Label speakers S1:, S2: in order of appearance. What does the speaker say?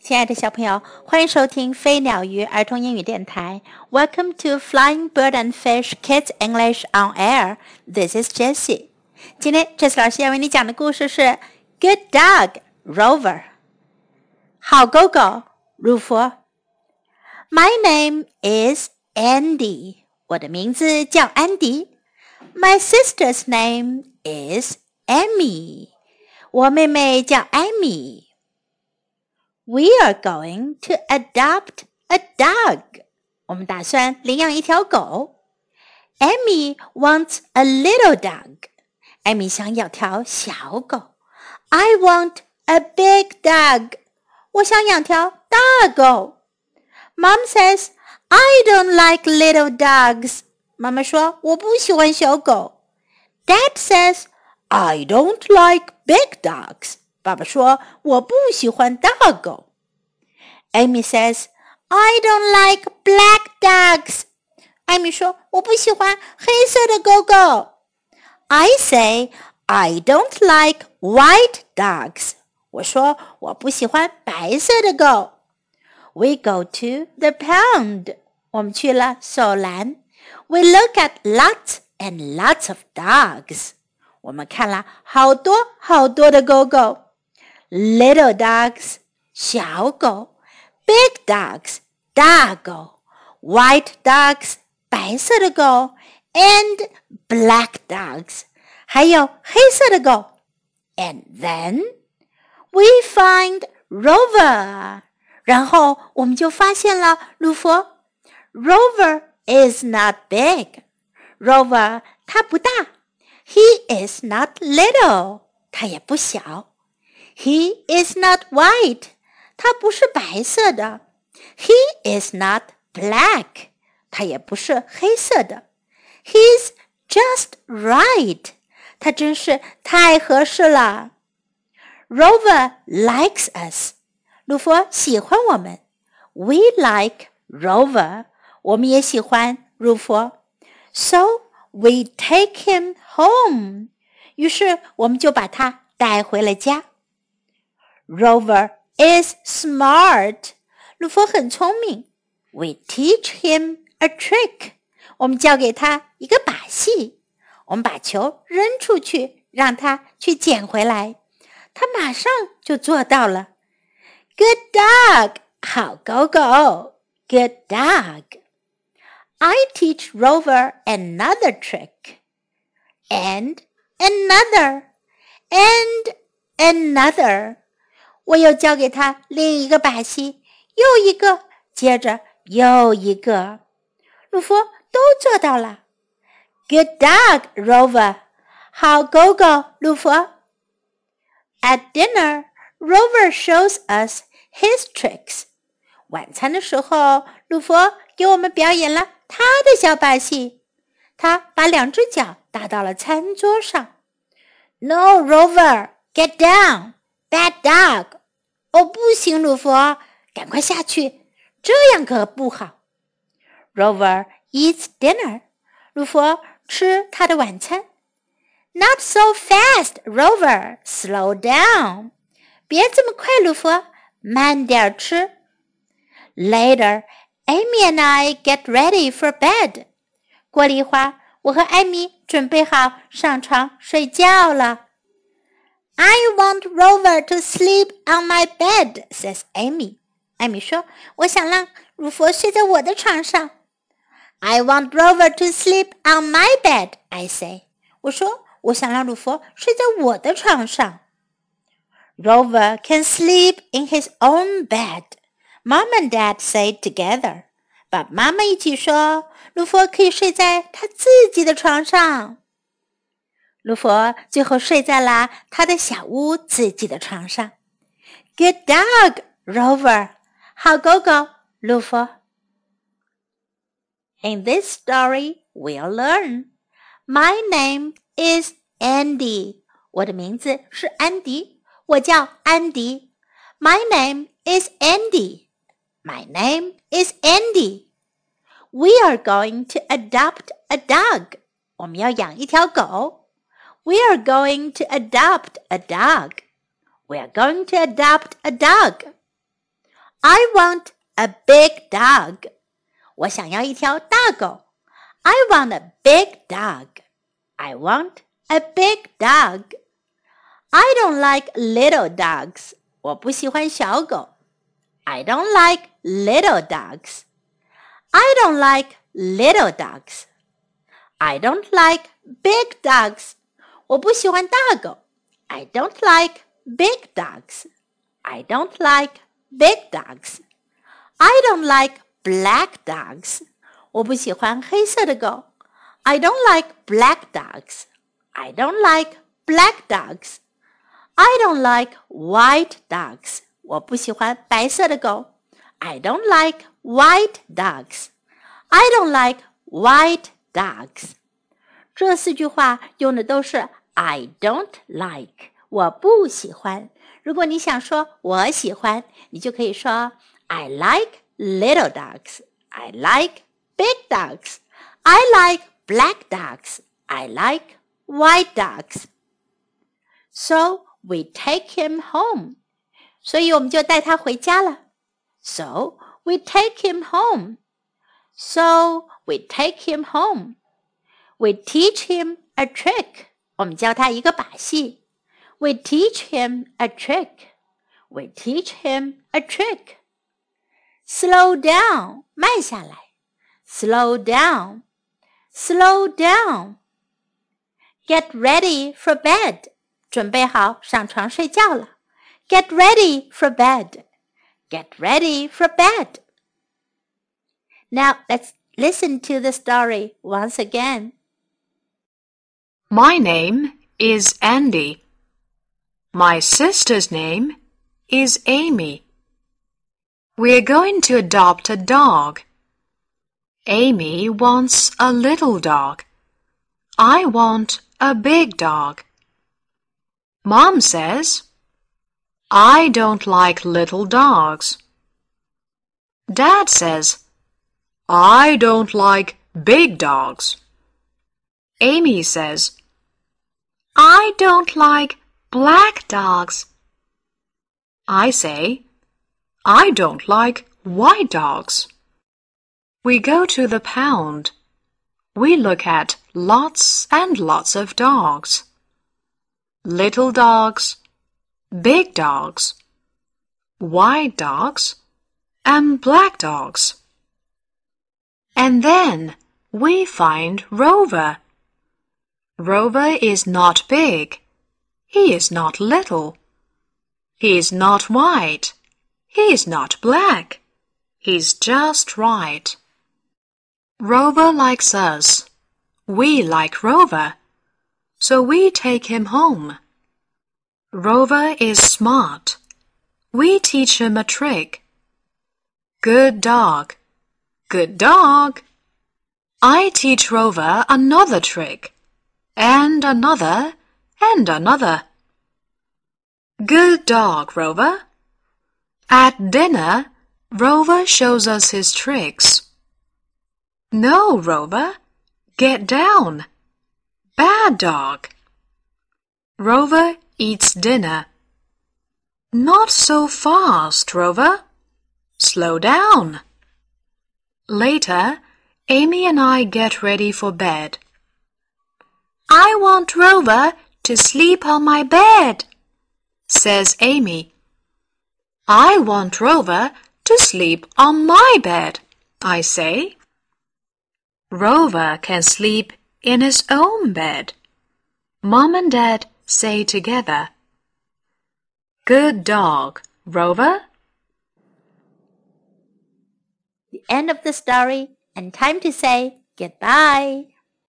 S1: 亲爱的小朋友，欢迎收听飞鸟鱼儿童英语电台。Welcome to Flying Bird and Fish Kids English on Air. This is Jessie. 今天 Jessie 老师要为你讲的故事是《Good Dog Rover》。好狗狗，如佛。My name is Andy. 我的名字叫安迪。My sister's name is Amy. 我妹妹叫艾米。we are going to adopt a dog. 我们打算领养一条狗。Amy wants a little dog. 艾米想要条小狗。I want a big dog. 我想养条大狗。Mom says I don't like little dogs. 妈妈说我不喜欢小狗。Dad says I don't like big dogs. 爸爸说：“我不喜欢大狗。” Amy says, "I don't like black dogs." 艾米说：“我不喜欢黑色的狗狗。” I say, "I don't like white dogs." 我说：“我不喜欢白色的狗。” We go to the pound. 我们去了手篮。We look at lots and lots of dogs. 我们看了好多好多的狗狗。 little dogs 小狗，big dogs 大狗，white dogs 白色的狗，and black dogs 还有黑色的狗。And then we find Rover，然后我们就发现了鲁佛。Rover is not big. Rover 他不大。He is not little，他也不小。 he is not white. 他不是白色的。He is not black. 他也不是黑色的。He's just right. 他真是太合适了。Rover likes us. 鲁佛喜欢我们。We like Rover. 我们也喜欢鲁佛。So we take him home. 于是我们就把他带回了家。 Rover is smart. 鲁佛很聪明。We teach him a trick. 我们教给他一个把戏。我们把球扔出去，让他去捡回来。他马上就做到了。Good dog，好狗狗。Good dog. I teach Rover another trick. And another. And another. 我又教给他另一个把戏，又一个，接着又一个，鲁佛都做到了。Good dog, Rover，好狗狗，鲁佛。At dinner, Rover shows us his tricks。晚餐的时候，鲁佛给我们表演了他的小把戏。他把两只脚搭到了餐桌上。No, Rover, get down. Bad dog！哦，不行，鲁佛，赶快下去，这样可不好。Rover eats dinner，鲁佛吃他的晚餐。Not so fast, Rover. Slow down. 别这么快，鲁佛，慢点吃。Later, Amy and I get ready for bed. 过了一会儿，我和艾米准备好上床睡觉了。I want Rover to sleep on my bed," says Amy. 艾米说：“我想让鲁弗睡在我的床上。” I want Rover to sleep on my bed," I say. 我说：“我想让鲁弗睡在我的床上。” Rover can sleep in his own bed. Mom and Dad say together. But 爸爸妈妈一起说：“鲁弗可以睡在他自己的床上。”鲁佛最后睡在了他的小屋自己的床上。Good dog, Rover，好狗狗，鲁佛。In this story, we'll learn. My name is Andy. 我的名字是安迪，我叫安迪。My name is Andy. My name is Andy. We are going to adopt a dog. 我们要养一条狗。we are going to adopt a dog. We are going to adopt a dog. I want a big dog. 我想要一条大狗。I want a big dog. I want a big dog. I don't like little dogs. 我不喜欢小狗。I don't like little dogs. I don't like little dogs. I don't like big dogs. 我不喜欢大狗。I don't like big dogs. I don't like big dogs. I don't like black dogs. 我不喜欢黑色的狗。I don't like black dogs. I don't like black dogs. I don't like white dogs. 我不喜欢白色的狗。I don't like white dogs. I don't like white dogs. 这四句话用的都是 I don't like，我不喜欢。如果你想说我喜欢，你就可以说 I like little dogs. I like big dogs. I like black dogs. I like white dogs. So we take him home. 所以我们就带他回家了。So we take him home. So we take him home. We teach him a trick. 我们教他一个把戏。We teach him a trick. We teach him a trick. Slow down. 慢下来。Slow down. Slow down. Get ready for bed. 准备好上床睡觉了。Get ready for bed. Get ready for bed. Now let's listen to the story once again.
S2: My name is Andy. My sister's name is Amy. We're going to adopt a dog. Amy wants a little dog. I want a big dog. Mom says, I don't like little dogs. Dad says, I don't like big dogs. Amy says, I don't like black dogs. I say, I don't like white dogs. We go to the pound. We look at lots and lots of dogs. Little dogs, big dogs, white dogs, and black dogs. And then we find Rover. Rover is not big. He is not little. He is not white. He is not black. He's just right. Rover likes us. We like Rover. So we take him home. Rover is smart. We teach him a trick. Good dog. Good dog. I teach Rover another trick. And another and another. Good dog, Rover. At dinner, Rover shows us his tricks. No, Rover. Get down. Bad dog. Rover eats dinner. Not so fast, Rover. Slow down. Later, Amy and I get ready for bed. I want Rover to sleep on my bed, says Amy. I want Rover to sleep on my bed, I say. Rover can sleep in his own bed. Mom and Dad say together. Good dog, Rover.
S1: The end of the story and time to say goodbye.